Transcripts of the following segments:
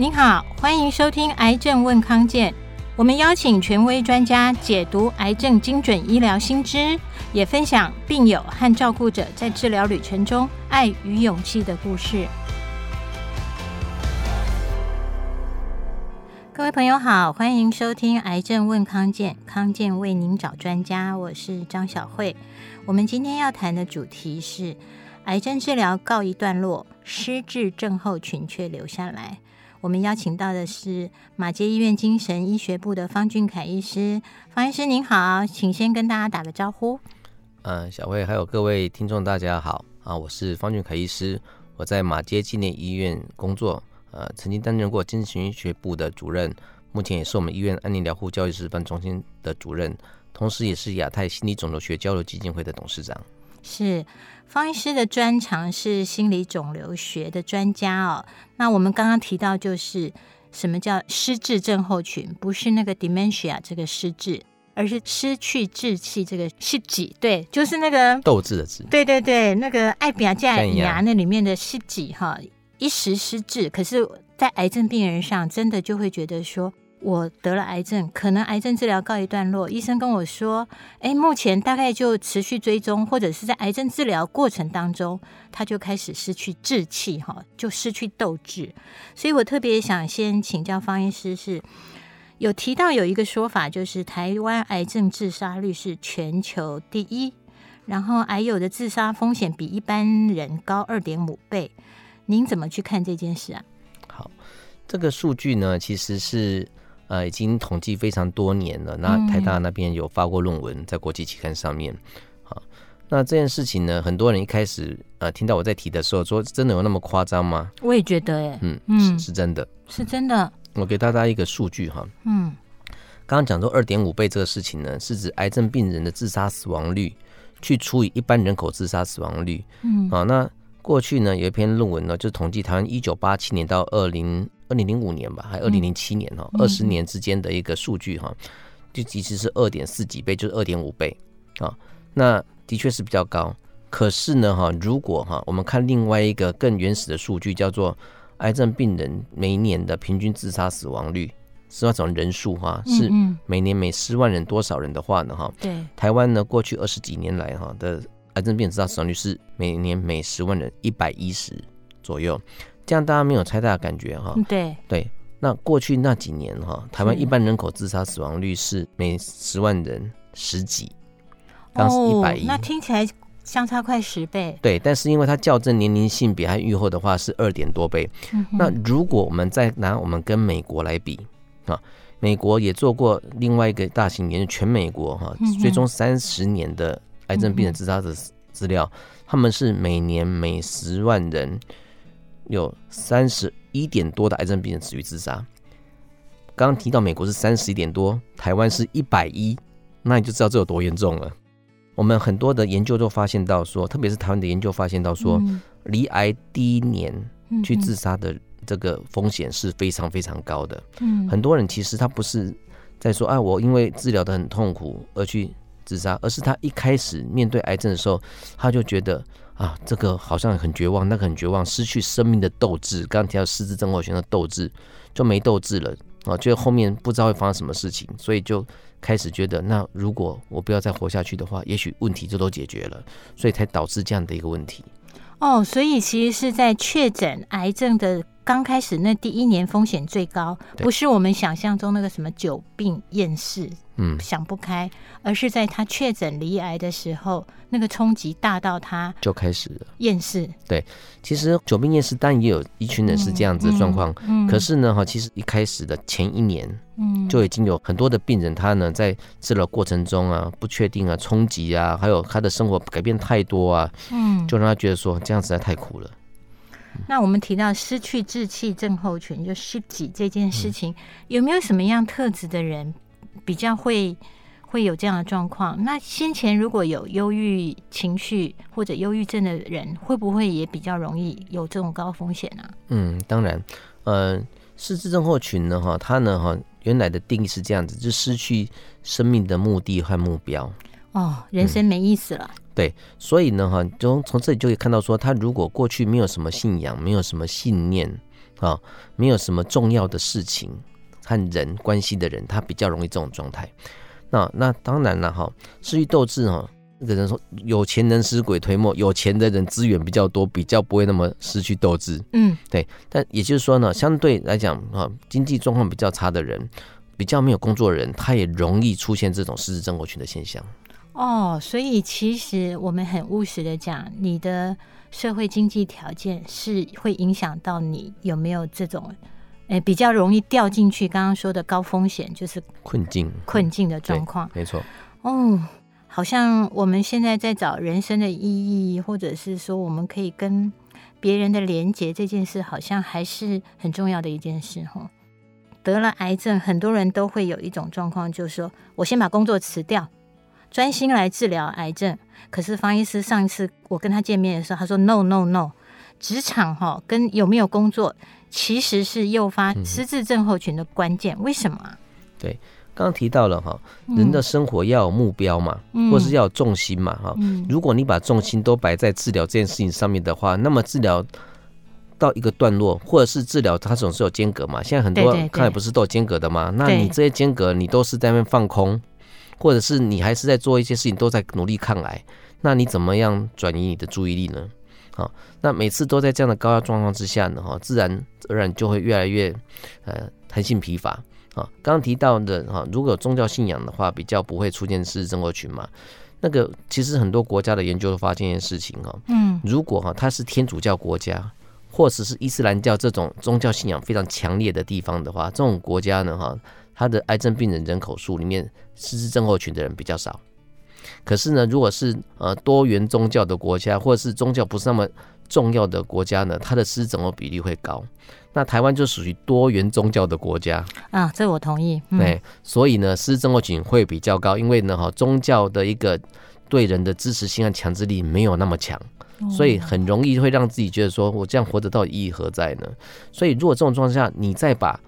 您好，欢迎收听《癌症问康健》，我们邀请权威专家解读癌症精准医疗新知，也分享病友和照顾者在治疗旅程中爱与勇气的故事。各位朋友好，欢迎收听《癌症问康健》，康健为您找专家，我是张小慧。我们今天要谈的主题是癌症治疗告一段落，失智症候群却留下来。我们邀请到的是马街医院精神医学部的方俊凯医师。方医师您好，请先跟大家打个招呼。呃，小慧还有各位听众大家好啊，我是方俊凯医师，我在马街纪念医院工作，呃，曾经担任过精神医学部的主任，目前也是我们医院安宁疗护教育示范中心的主任，同时也是亚太心理肿瘤学交流基金会的董事长。是方医师的专长是心理肿瘤学的专家哦。那我们刚刚提到，就是什么叫失智症候群？不是那个 dementia 这个失智，而是失去志气这个失智。对，就是那个斗志的志。对对对，那个爱比亚加牙那里面的失智哈，一时失智。可是，在癌症病人上，真的就会觉得说。我得了癌症，可能癌症治疗告一段落。医生跟我说：“哎，目前大概就持续追踪，或者是在癌症治疗过程当中，他就开始失去志气，哈，就失去斗志。”所以我特别想先请教方医师，是有提到有一个说法，就是台湾癌症自杀率是全球第一，然后癌友的自杀风险比一般人高二点五倍。您怎么去看这件事啊？好，这个数据呢，其实是。呃，已经统计非常多年了。那台大那边有发过论文在国际期刊上面。好，那这件事情呢，很多人一开始呃听到我在提的时候，说真的有那么夸张吗？我也觉得，哎，嗯嗯，是是真的，是真的。我给大家一个数据哈，嗯，刚刚讲说二点五倍这个事情呢，是指癌症病人的自杀死亡率去除以一般人口自杀死亡率。嗯，啊，那过去呢有一篇论文呢，就统计台湾一九八七年到二零。二零零五年吧，还二零零七年哈，二十年之间的一个数据哈，就其实是二点四几倍，就是二点五倍啊。那的确是比较高。可是呢哈，如果哈我们看另外一个更原始的数据，叫做癌症病人每年的平均自杀死亡率，是那种人数哈，是每年每十万人多少人的话呢哈？对。台湾呢过去二十几年来哈的癌症病人自杀死亡率是每年每十万人一百一十左右。这样大家没有太大的感觉哈，对对。那过去那几年哈，台湾一般人口自杀死亡率是每十万人十几，当时一百一，那听起来相差快十倍。对，但是因为它校正年龄、性别还预后的话是二点多倍。嗯、那如果我们再拿我们跟美国来比啊，美国也做过另外一个大型研究，全美国哈追踪三十年的癌症病人自杀的资料，他们是每年每十万人。有三十一点多的癌症病人死于自杀。刚刚提到美国是三十一点多，台湾是一百一，那你就知道这有多严重了。我们很多的研究都发现到说，特别是台湾的研究发现到说，离癌第一年去自杀的这个风险是非常非常高的。很多人其实他不是在说啊，我因为治疗的很痛苦而去自杀，而是他一开始面对癌症的时候，他就觉得。啊，这个好像很绝望，那个很绝望，失去生命的斗志。刚刚提到狮子症候群的斗志就没斗志了啊，就后面不知道会发生什么事情，所以就开始觉得，那如果我不要再活下去的话，也许问题就都解决了，所以才导致这样的一个问题。哦，所以其实是在确诊癌症的。刚开始那第一年风险最高，不是我们想象中那个什么久病厌世，嗯，想不开，而是在他确诊罹癌的时候，那个冲击大到他就开始了。厌世。对，其实久病厌世，当然也有一群人是这样子的状况，嗯，可是呢，哈，其实一开始的前一年，嗯，就已经有很多的病人，他呢在治疗过程中啊，不确定啊，冲击啊，还有他的生活改变太多啊，嗯，就让他觉得说这样实在太苦了。那我们提到失去志气症候群，就失己这件事情，有没有什么样特质的人比较会会有这样的状况？那先前如果有忧郁情绪或者忧郁症的人，会不会也比较容易有这种高风险呢？嗯，当然，呃，失智症候群呢，哈，它呢，哈，原来的定义是这样子，就失去生命的目的和目标。哦，人生没意思了。嗯对，所以呢，哈，从从这里就可以看到，说他如果过去没有什么信仰，没有什么信念，啊，没有什么重要的事情和人关系的人，他比较容易这种状态。那那当然了哈，失去斗志哈。那个人说：“有钱能使鬼推磨，有钱的人资源比较多，比较不会那么失去斗志。”嗯，对。但也就是说呢，相对来讲啊，经济状况比较差的人，比较没有工作的人，他也容易出现这种失智症候群的现象。哦，所以其实我们很务实的讲，你的社会经济条件是会影响到你有没有这种，诶，比较容易掉进去刚刚说的高风险，就是困境、困境的状况。没错。哦。好像我们现在在找人生的意义，或者是说我们可以跟别人的连结这件事，好像还是很重要的一件事哈。得了癌症，很多人都会有一种状况，就是说我先把工作辞掉，专心来治疗癌症。可是方医师上一次我跟他见面的时候，他说 “no no no”，职场哈跟有没有工作其实是诱发失智症候群的关键。为什么啊？对。刚刚提到了哈，人的生活要有目标嘛，嗯、或是要有重心嘛哈。嗯、如果你把重心都摆在治疗这件事情上面的话，那么治疗到一个段落，或者是治疗它总是有间隔嘛。现在很多看来不是都有间隔的吗？那你这些间隔你都是在那边放空，或者是你还是在做一些事情都在努力抗癌，那你怎么样转移你的注意力呢？好，那每次都在这样的高压状况之下呢，哈，自然而然就会越来越呃弹性疲乏。啊，刚刚提到的哈，如果有宗教信仰的话，比较不会出现失智症候群嘛。那个其实很多国家的研究都发现一件事情哈，嗯，如果哈它是天主教国家，或者是伊斯兰教这种宗教信仰非常强烈的地方的话，这种国家呢哈，它的癌症病人人口数里面失智症候群的人比较少。可是呢，如果是呃多元宗教的国家，或者是宗教不是那么重要的国家呢，它的失智症候比例会高。那台湾就属于多元宗教的国家啊，这我同意。嗯、对，所以呢，失智症候群会比较高，因为呢，哈，宗教的一个对人的支持性和强制力没有那么强，所以很容易会让自己觉得说，我这样活着到底意义何在呢？所以，如果这种状况下，你再把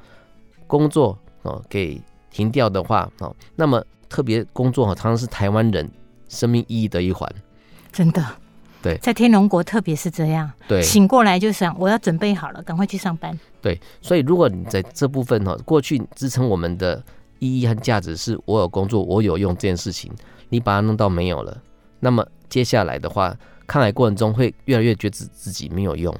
工作哦给停掉的话，哦，那么特别工作哈，常常是台湾人生命意义的一环，真的。对，在天龙国特别是这样，对，醒过来就想我要准备好了，赶快去上班。对，所以如果你在这部分哈，过去支撑我们的意义和价值是我有工作，我有用这件事情，你把它弄到没有了，那么接下来的话，抗癌过程中会越来越觉得自自己没有用，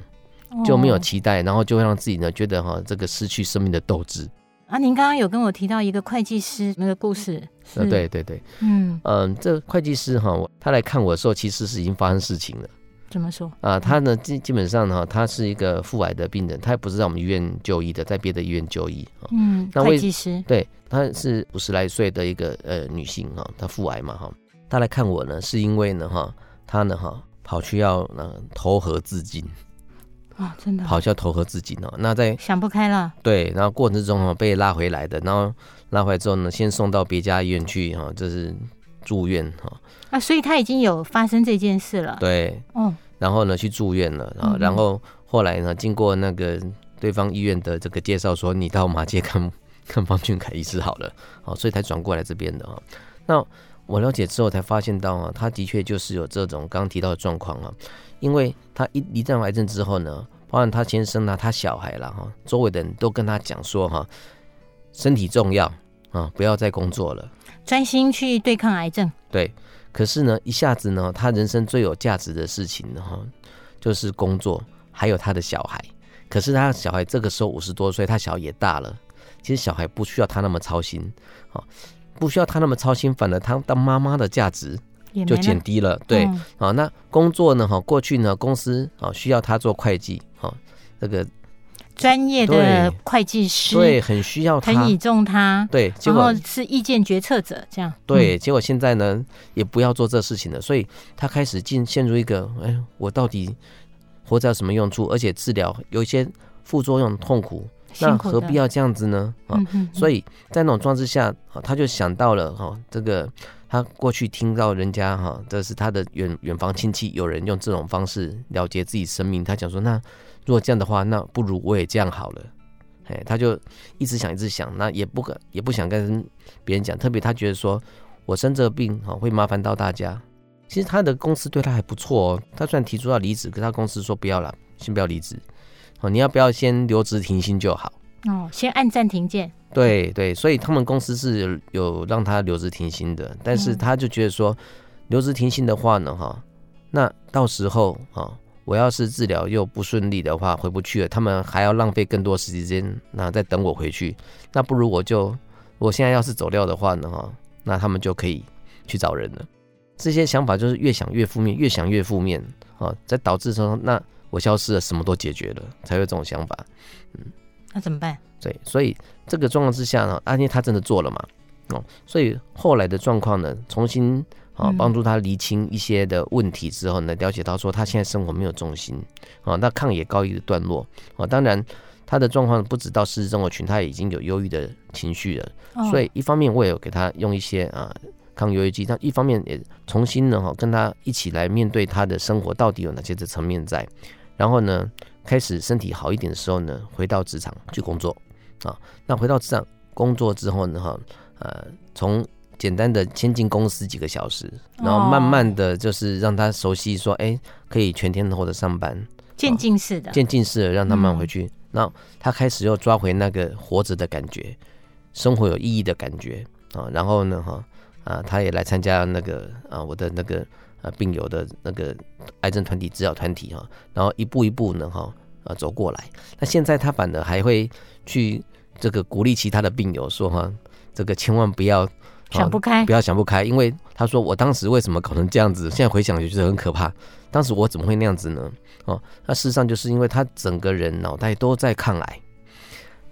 就没有期待，然后就会让自己呢觉得哈这个失去生命的斗志。啊，您刚刚有跟我提到一个会计师那个故事，呃，对对对，嗯嗯，这会计师哈，他来看我的时候，其实是已经发生事情了。怎么说？啊，他呢基基本上哈，他是一个腹癌的病人，他也不是在我们医院就医的，在别的医院就医。嗯，那会计师，对，他是五十来岁的一个呃女性哈，她腹癌嘛哈，她来看我呢，是因为呢哈，她呢哈跑去要呃投河自尽。啊，真的跑去要投河自尽哦，那在想不开了。对，然后过程之中哦被拉回来的，然后拉回来之后呢，先送到别家医院去哈，这是住院哈。啊，所以他已经有发生这件事了。对，哦，然后呢去住院了啊，然后后来呢经过那个对方医院的这个介绍，说你到马街看看方俊凯医师好了，好，所以才转过来这边的哈。那我了解之后才发现到啊，他的确就是有这种刚刚提到的状况啊。因为他一罹患癌症之后呢，包括他先生啊，他小孩了哈，周围的人都跟他讲说哈，身体重要啊，不要再工作了，专心去对抗癌症。对，可是呢，一下子呢，他人生最有价值的事情呢，哈，就是工作，还有他的小孩。可是他小孩这个时候五十多岁，他小孩也大了，其实小孩不需要他那么操心，啊，不需要他那么操心，反而他当妈妈的价值。就减低了，对，啊，那工作呢？哈，过去呢，公司啊需要他做会计，哈，这个专业的会计师，对，很需要他，很倚重他，对，结果是意见决策者这样，对，结果现在呢，也不要做这事情了，所以他开始进陷入一个，哎，我到底活着有什么用处？而且治疗有一些副作用，痛苦，那何必要这样子呢？啊，所以在那种状态之下，啊，他就想到了哈，这个。他过去听到人家哈，这是他的远远房亲戚，有人用这种方式了结自己生命。他讲说，那如果这样的话，那不如我也这样好了。哎，他就一直想，一直想，那也不可也不想跟别人讲。特别他觉得说，我生这个病哈，会麻烦到大家。其实他的公司对他还不错哦。他虽然提出要离职，可他公司说不要了，先不要离职。哦，你要不要先留职停薪就好？哦，先按暂停键。对对，所以他们公司是有有让他留职停薪的，但是他就觉得说，留职停薪的话呢，哈，那到时候啊，我要是治疗又不顺利的话，回不去了，他们还要浪费更多时间，那再等我回去，那不如我就，我现在要是走掉的话呢，哈，那他们就可以去找人了。这些想法就是越想越负面，越想越负面啊，再导致说，那我消失了，什么都解决了，才有这种想法，嗯。那怎么办？对，所以这个状况之下呢，阿捏他真的做了嘛？哦，所以后来的状况呢，重新啊帮助他厘清一些的问题之后呢，了解到说他现在生活没有重心啊，那抗也告一个段落啊。当然，他的状况不止到失智症候群，他已经有忧郁的情绪了。所以一方面我也有给他用一些啊抗忧郁剂，但一方面也重新呢哈跟他一起来面对他的生活到底有哪些的层面在，然后呢。开始身体好一点的时候呢，回到职场去工作啊。那回到职场工作之后呢，哈，呃，从简单的先进公司几个小时，然后慢慢的就是让他熟悉说，哎，可以全天候的上班，渐进式的，渐进式的让他慢回去。那他开始又抓回那个活着的感觉，生活有意义的感觉啊。然后呢，哈，啊，他也来参加那个啊，我的那个。啊，病友的那个癌症团体治疗团体哈，然后一步一步呢哈啊走过来。那现在他反而还会去这个鼓励其他的病友说哈，这个千万不要想不开，不要想不开，因为他说我当时为什么搞成这样子，现在回想就觉得很可怕。当时我怎么会那样子呢？哦，那事实上就是因为他整个人脑袋都在抗癌，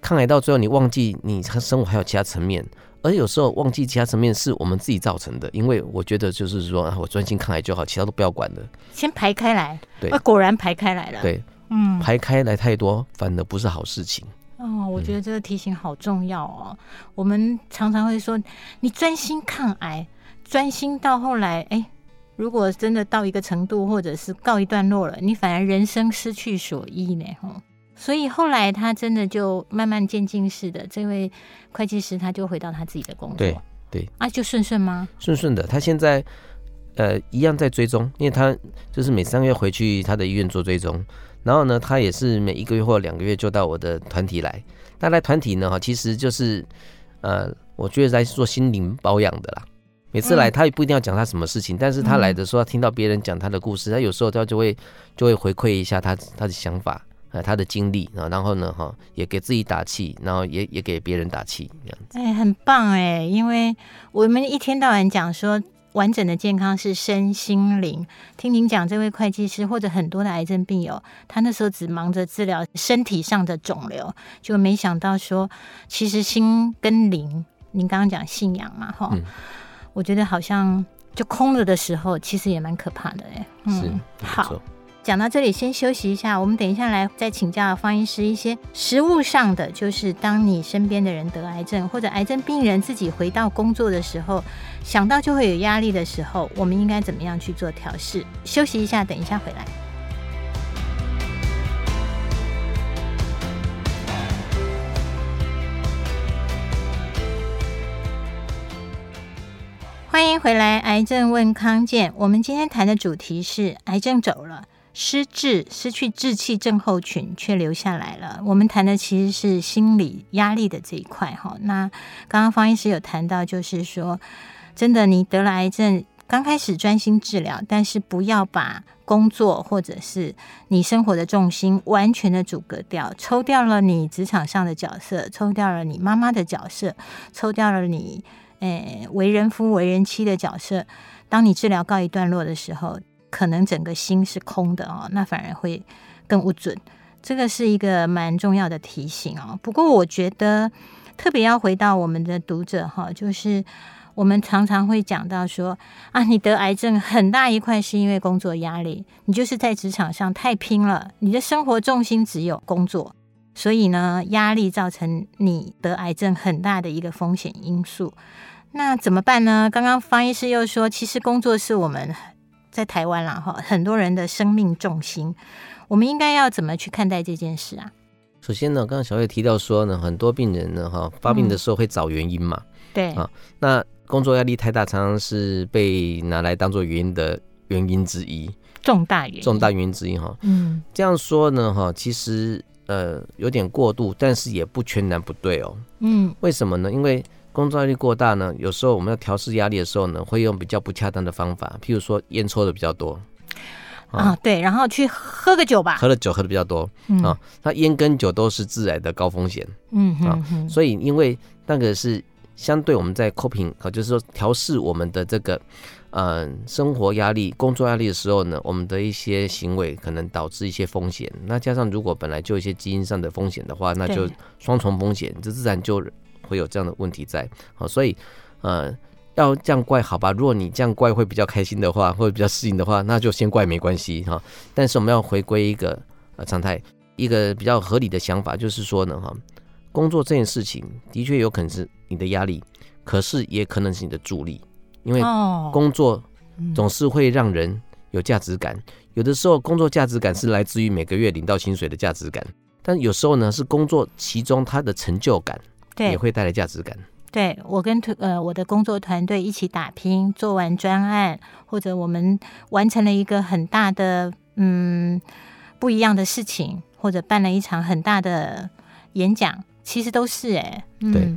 抗癌到最后你忘记你生活还有其他层面。而有时候忘记其他层面是我们自己造成的，因为我觉得就是说，我专心抗癌就好，其他都不要管的。先排开来，对，果然排开来了。对，嗯，排开来太多，反而不是好事情。哦，我觉得这个提醒好重要哦。嗯、我们常常会说，你专心抗癌，专心到后来，哎，如果真的到一个程度，或者是告一段落了，你反而人生失去所依呢？哈。所以后来他真的就慢慢渐进式的，这位会计师他就回到他自己的工作，对对啊，就顺顺吗？顺顺的，他现在呃一样在追踪，因为他就是每三个月回去他的医院做追踪，然后呢，他也是每一个月或两个月就到我的团体来。那来团体呢哈，其实就是呃，我觉得在做心灵保养的啦。每次来他也不一定要讲他什么事情，嗯、但是他来的时候，他听到别人讲他的故事，他有时候他就会就会回馈一下他他的想法。呃，他的经历啊，然后呢，哈，也给自己打气，然后也也给别人打气，这样子。哎，很棒哎，因为我们一天到晚讲说完整的健康是身心灵。听您讲，这位会计师或者很多的癌症病友，他那时候只忙着治疗身体上的肿瘤，就没想到说，其实心跟灵，您刚刚讲信仰嘛，哈，嗯、我觉得好像就空了的时候，其实也蛮可怕的哎。嗯，是，好。讲到这里，先休息一下。我们等一下来再请教方医师一些实物上的，就是当你身边的人得癌症，或者癌症病人自己回到工作的时候，想到就会有压力的时候，我们应该怎么样去做调试？休息一下，等一下回来。欢迎回来，癌症问康健。我们今天谈的主题是癌症走了。失智、失去志气症候群却留下来了。我们谈的其实是心理压力的这一块哈。那刚刚方医师有谈到，就是说，真的，你得了癌症，刚开始专心治疗，但是不要把工作或者是你生活的重心完全的阻隔掉，抽掉了你职场上的角色，抽掉了你妈妈的角色，抽掉了你诶为人夫、为人妻的角色。当你治疗告一段落的时候。可能整个心是空的哦，那反而会更不准。这个是一个蛮重要的提醒哦。不过我觉得特别要回到我们的读者哈，就是我们常常会讲到说啊，你得癌症很大一块是因为工作压力，你就是在职场上太拼了，你的生活重心只有工作，所以呢，压力造成你得癌症很大的一个风险因素。那怎么办呢？刚刚方医师又说，其实工作是我们。在台湾啦，哈，很多人的生命重心，我们应该要怎么去看待这件事啊？首先呢，刚刚小月提到说呢，很多病人呢，哈，发病的时候会找原因嘛，嗯、对。啊，那工作压力太大，常常是被拿来当做原因的原因之一，重大原因，重大原因之一哈，嗯，这样说呢，哈，其实呃有点过度，但是也不全然不对哦。嗯，为什么呢？因为工作压力过大呢，有时候我们要调试压力的时候呢，会用比较不恰当的方法，譬如说烟抽的比较多。啊，对，然后去喝个酒吧，喝了酒喝的比较多，嗯、啊，那烟跟酒都是致癌的高风险，嗯哼啊，所以因为那个是相对我们在 coping 啊，就是说调试我们的这个呃生活压力、工作压力的时候呢，我们的一些行为可能导致一些风险。那加上如果本来就有一些基因上的风险的话，那就双重风险，这自然就会有这样的问题在。好、啊，所以呃。要这样怪好吧？如果你这样怪会比较开心的话，或者比较适应的话，那就先怪没关系哈。但是我们要回归一个呃常态，一个比较合理的想法，就是说呢哈，工作这件事情的确有可能是你的压力，可是也可能是你的助力，因为工作总是会让人有价值感。有的时候工作价值感是来自于每个月领到薪水的价值感，但有时候呢是工作其中它的成就感，也会带来价值感。对，我跟呃我的工作团队一起打拼，做完专案，或者我们完成了一个很大的嗯不一样的事情，或者办了一场很大的演讲，其实都是哎，嗯，对，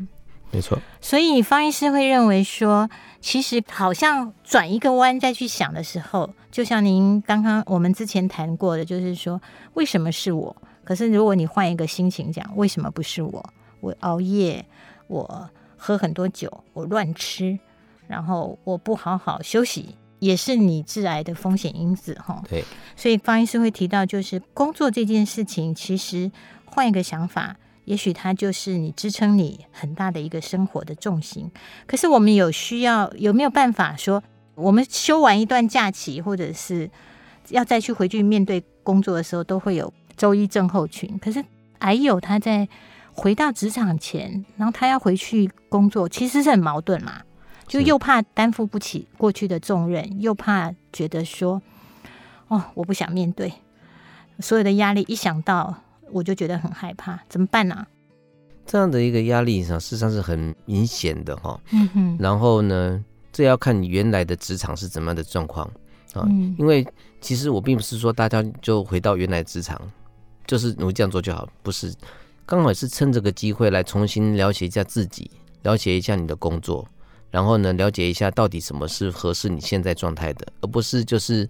没错。所以方医师会认为说，其实好像转一个弯再去想的时候，就像您刚刚我们之前谈过的，就是说为什么是我？可是如果你换一个心情讲，为什么不是我？我熬夜，我。喝很多酒，我乱吃，然后我不好好休息，也是你致癌的风险因子哈。对，所以方医师会提到，就是工作这件事情，其实换一个想法，也许它就是你支撑你很大的一个生活的重心。可是我们有需要，有没有办法说，我们休完一段假期，或者是要再去回去面对工作的时候，都会有周一症候群。可是癌友他在。回到职场前，然后他要回去工作，其实是很矛盾嘛，就又怕担负不起过去的重任，又怕觉得说，哦，我不想面对所有的压力，一想到我就觉得很害怕，怎么办呢、啊？这样的一个压力上，事实上是很明显的哈。嗯哼。然后呢，这要看你原来的职场是怎么样的状况啊。嗯。因为其实我并不是说大家就回到原来职场，就是努力这样做就好，不是。刚好是趁这个机会来重新了解一下自己，了解一下你的工作，然后呢，了解一下到底什么是合适你现在状态的，而不是就是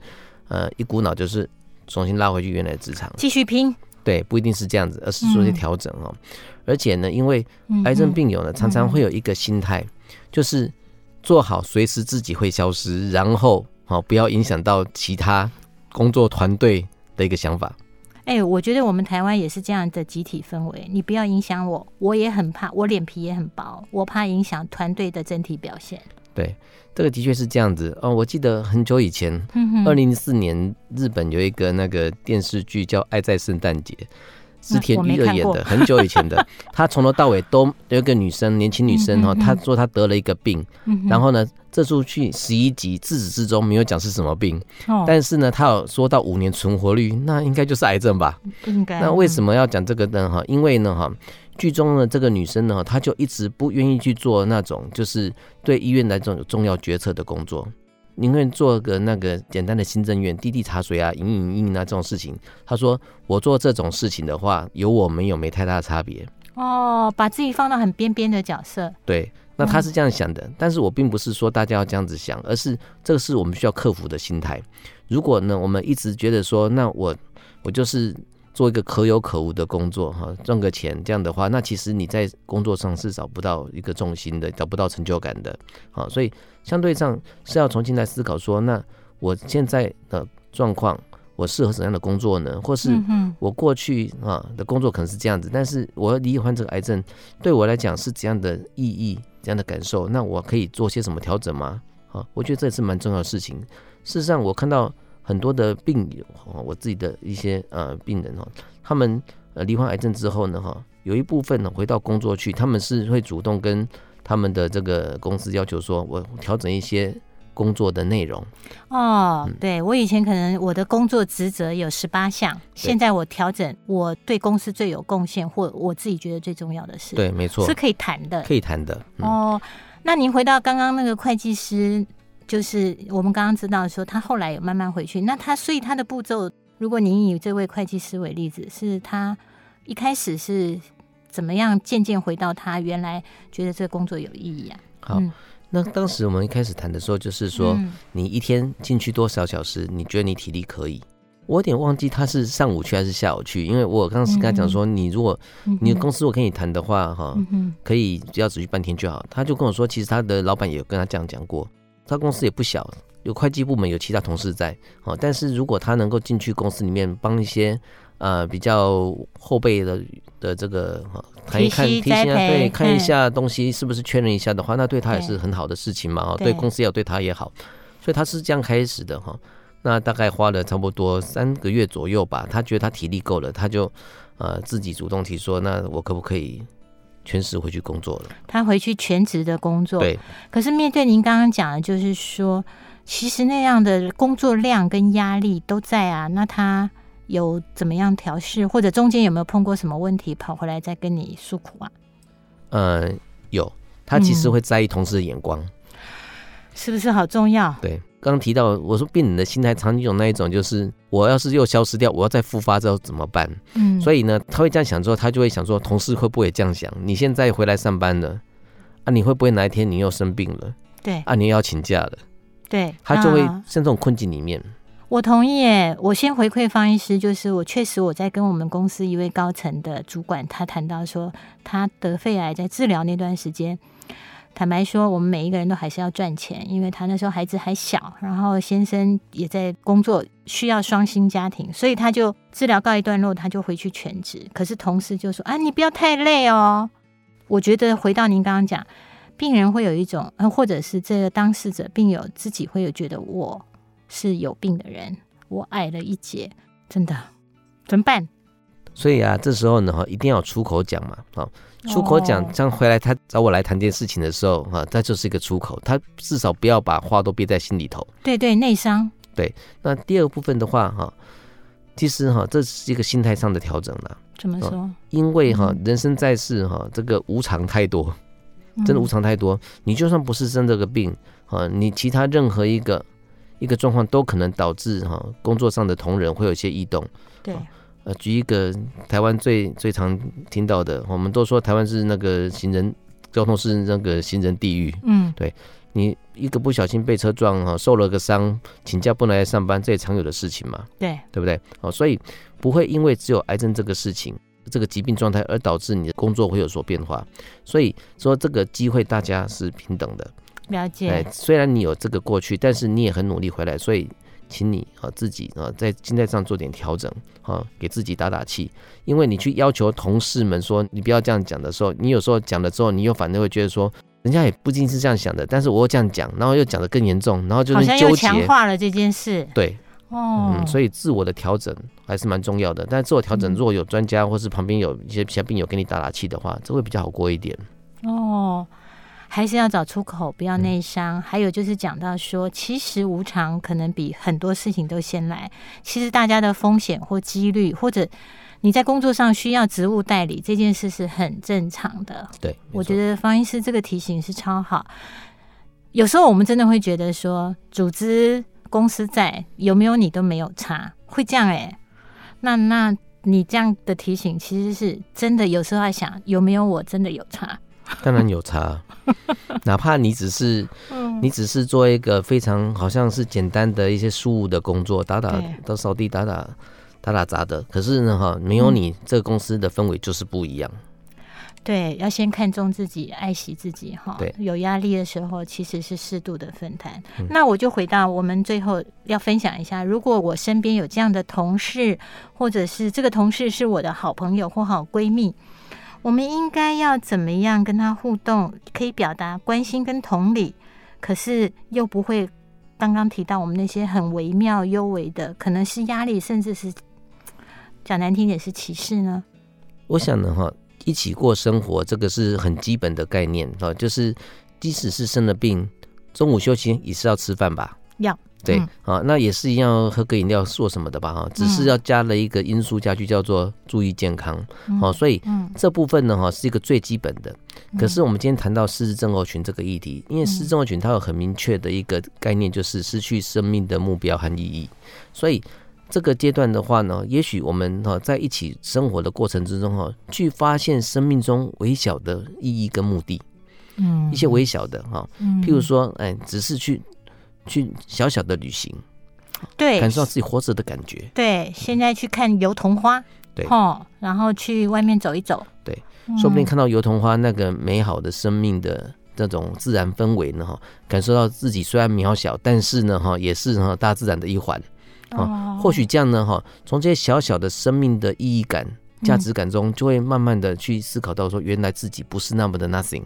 呃一股脑就是重新拉回去原来的职场继续拼。对，不一定是这样子，而是做一些调整哦。嗯、而且呢，因为癌症病友呢，常常会有一个心态，嗯、就是做好随时自己会消失，然后好不要影响到其他工作团队的一个想法。哎、欸，我觉得我们台湾也是这样的集体氛围。你不要影响我，我也很怕，我脸皮也很薄，我怕影响团队的整体表现。对，这个的确是这样子。哦，我记得很久以前，二零零四年，日本有一个那个电视剧叫《爱在圣诞节》。织田裕二演的，很久以前的，他从头到尾都有一个女生，年轻女生哈，她说她得了一个病，然后呢，这出去十一集自始至终没有讲是什么病，但是呢，他有说到五年存活率，那应该就是癌症吧？应该。那为什么要讲这个呢？哈，因为呢，哈，剧中的这个女生呢，她就一直不愿意去做那种就是对医院来这种有重要决策的工作。宁愿做个那个简单的行政院，递递茶水啊，影影印啊这种事情。他说：“我做这种事情的话，有我没有没太大差别。”哦，把自己放到很边边的角色。对，那他是这样想的，但是我并不是说大家要这样子想，而是这个是我们需要克服的心态。如果呢，我们一直觉得说，那我我就是。做一个可有可无的工作，哈，赚个钱，这样的话，那其实你在工作上是找不到一个重心的，找不到成就感的，好，所以相对上是要重新来思考说，那我现在的状况，我适合怎样的工作呢？或是我过去啊的工作可能是这样子，但是我要罹患这个癌症，对我来讲是怎样的意义，怎样的感受？那我可以做些什么调整吗？好，我觉得这也是蛮重要的事情。事实上，我看到。很多的病友，我自己的一些呃病人哈，他们呃罹患癌症之后呢哈，有一部分呢回到工作去，他们是会主动跟他们的这个公司要求说，我调整一些工作的内容。哦，对，我以前可能我的工作职责有十八项，现在我调整我对公司最有贡献或我自己觉得最重要的事。对，没错，是可以谈的，可以谈的。嗯、哦，那您回到刚刚那个会计师。就是我们刚刚知道说，他后来有慢慢回去。那他所以他的步骤，如果您以这位会计师为例子，是他一开始是怎么样渐渐回到他原来觉得这个工作有意义啊？好，嗯、那当时我们一开始谈的时候，就是说你一天进去多少小时，你觉得你体力可以？我有点忘记他是上午去还是下午去，因为我当时跟他讲说，你如果你的公司我跟你谈的话，哈，可以只要只去半天就好。他就跟我说，其实他的老板也有跟他这样讲过，他公司也不小，有会计部门，有其他同事在，哦，但是如果他能够进去公司里面帮一些呃比较后辈的的这个哈谈一看提醒啊，对，看一下东西是不是确认一下的话，那对他也是很好的事情嘛，哦，对公司也要对他也好，所以他是这样开始的哈。那大概花了差不多三个月左右吧，他觉得他体力够了，他就呃自己主动提说，那我可不可以全时回去工作了？他回去全职的工作。对。可是面对您刚刚讲的，就是说，其实那样的工作量跟压力都在啊。那他有怎么样调试，或者中间有没有碰过什么问题，跑回来再跟你诉苦啊？呃，有。他其实会在意同事的眼光，嗯、是不是好重要？对。刚刚提到，我说病人的心态常有那一种，就是我要是又消失掉，我要再复发之后怎么办？嗯，所以呢，他会这样想之后，他就会想说，同事会不会这样想？你现在回来上班了，啊，你会不会哪一天你又生病了？对，啊，你又要请假了？对，他就会像这种困境里面。我同意诶，我先回馈方医师，就是我确实我在跟我们公司一位高层的主管，他谈到说，他得肺癌在治疗那段时间。坦白说，我们每一个人都还是要赚钱，因为他那时候孩子还小，然后先生也在工作，需要双薪家庭，所以他就治疗告一段落，他就回去全职。可是同事就说：“啊，你不要太累哦。”我觉得回到您刚刚讲，病人会有一种，或者是这个当事者病友自己会有觉得我是有病的人，我矮了一截，真的怎么办？所以啊，这时候呢，哈，一定要出口讲嘛，好。出口讲，这样回来他找我来谈这件事情的时候，哈，他就是一个出口，他至少不要把话都憋在心里头。对对，内伤。对，那第二部分的话，哈，其实哈，这是一个心态上的调整了。怎么说？因为哈，人生在世哈，这个无常太多，真的无常太多。你就算不是生这个病，啊，你其他任何一个一个状况都可能导致哈工作上的同仁会有一些异动。对。呃，举一个台湾最最常听到的，我们都说台湾是那个行人交通是那个行人地狱。嗯，对，你一个不小心被车撞哈，受了个伤，请假不能来上班，这也常有的事情嘛。对，对不对？哦，所以不会因为只有癌症这个事情，这个疾病状态而导致你的工作会有所变化。所以说这个机会大家是平等的。了解。哎，虽然你有这个过去，但是你也很努力回来，所以。请你啊自己啊在心态上做点调整啊，给自己打打气。因为你去要求同事们说你不要这样讲的时候，你有时候讲了之后，你又反正会觉得说人家也不一定是这样想的，但是我又这样讲，然后又讲的更严重，然后就是纠结，强化了这件事。对，哦，嗯，所以自我的调整还是蛮重要的。但自我调整，如果有专家或是旁边有一些其他病友给你打打气的话，这会比较好过一点。哦。还是要找出口，不要内伤。还有就是讲到说，其实无常可能比很多事情都先来。其实大家的风险或几率，或者你在工作上需要职务代理这件事是很正常的。对，我觉得方医师这个提醒是超好。有时候我们真的会觉得说，组织公司在有没有你都没有差，会这样哎、欸。那那你这样的提醒其实是真的，有时候在想有没有我真的有差。当然有差，哪怕你只是，你只是做一个非常好像是简单的一些事务的工作，打打到扫地，打打打打杂的。可是呢，哈，没有你，这个公司的氛围就是不一样。对，要先看重自己，爱惜自己，哈。对，有压力的时候，其实是适度的分摊。那我就回到我们最后要分享一下，如果我身边有这样的同事，或者是这个同事是我的好朋友或好闺蜜。我们应该要怎么样跟他互动？可以表达关心跟同理，可是又不会刚刚提到我们那些很微妙、幽微的，可能是压力，甚至是讲难听点是歧视呢？我想呢，哈，一起过生活，这个是很基本的概念，哈，就是即使是生了病，中午休息也是要吃饭吧？要。对，啊，那也是一样，喝个饮料做什么的吧，哈，只是要加了一个因素加去，叫做注意健康，好，所以这部分呢，哈，是一个最基本的。可是我们今天谈到失智症候群这个议题，因为失智症候群它有很明确的一个概念，就是失去生命的目标和意义，所以这个阶段的话呢，也许我们哈在一起生活的过程之中哈，去发现生命中微小的意义跟目的，嗯，一些微小的哈，譬如说，哎，只是去去小小的旅行，对，感受到自己活着的感觉，对，现在去看油桐花，对，然后去外面走一走，对，说不定看到油桐花那个美好的生命的这种自然氛围呢，哈，感受到自己虽然渺小，但是呢，哈，也是哈大自然的一环。啊，或许这样呢，哈，从这些小小的生命的意义感、价值感中，就会慢慢的去思考到说，原来自己不是那么的 nothing，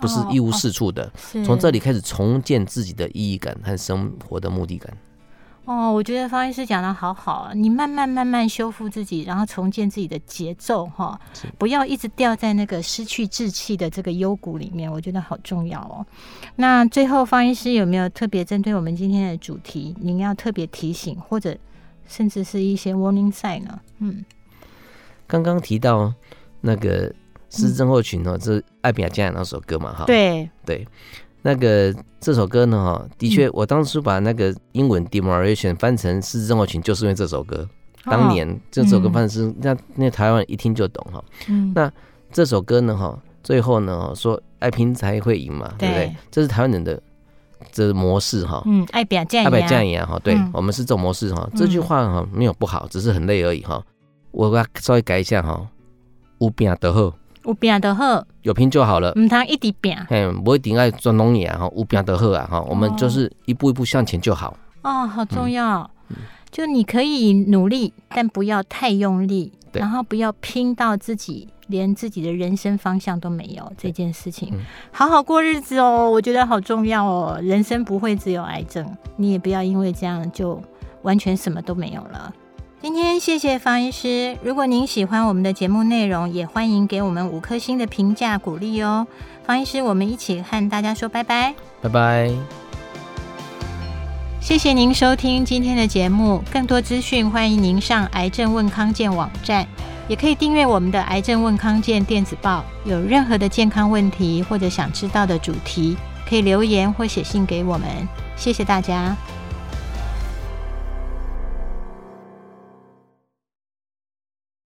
不是一无是处的。从这里开始重建自己的意义感和生活的目的感。哦，我觉得方医师讲的好好啊！你慢慢慢慢修复自己，然后重建自己的节奏，哈，不要一直掉在那个失去志气的这个幽谷里面。我觉得好重要哦。那最后，方医师有没有特别针对我们今天的主题，您要特别提醒，或者甚至是一些 warning sign 呢？嗯，刚刚提到那个失智症候群哦，这是艾比亚加那首歌嘛，哈，对对。那个这首歌呢，哈，的确，我当初把那个英文 demoration 翻成失智症候群，就是因为这首歌。当年这首歌翻成是那那台湾人一听就懂哈。嗯。那这首歌呢，哈，最后呢说爱拼才会赢嘛，对不对？这是台湾人的这模式哈。嗯，爱表这样，爱表酱一样哈。对，我们是这种模式哈。这句话哈没有不好，只是很累而已哈。我把它稍微改一下哈。有拼得好。有拼就好，有拼就好了。唔通一直拼，嘿，不一定爱做农业哈。有拼就好啊哈，我们就是一步一步向前就好。哦，好重要。嗯、就你可以努力，但不要太用力，然后不要拼到自己连自己的人生方向都没有。这件事情，嗯、好好过日子哦，我觉得好重要哦。人生不会只有癌症，你也不要因为这样就完全什么都没有了。今天谢谢方医师。如果您喜欢我们的节目内容，也欢迎给我们五颗星的评价鼓励哦。方医师，我们一起和大家说拜拜，拜拜。谢谢您收听今天的节目。更多资讯，欢迎您上癌症问康健网站，也可以订阅我们的癌症问康健电子报。有任何的健康问题或者想知道的主题，可以留言或写信给我们。谢谢大家。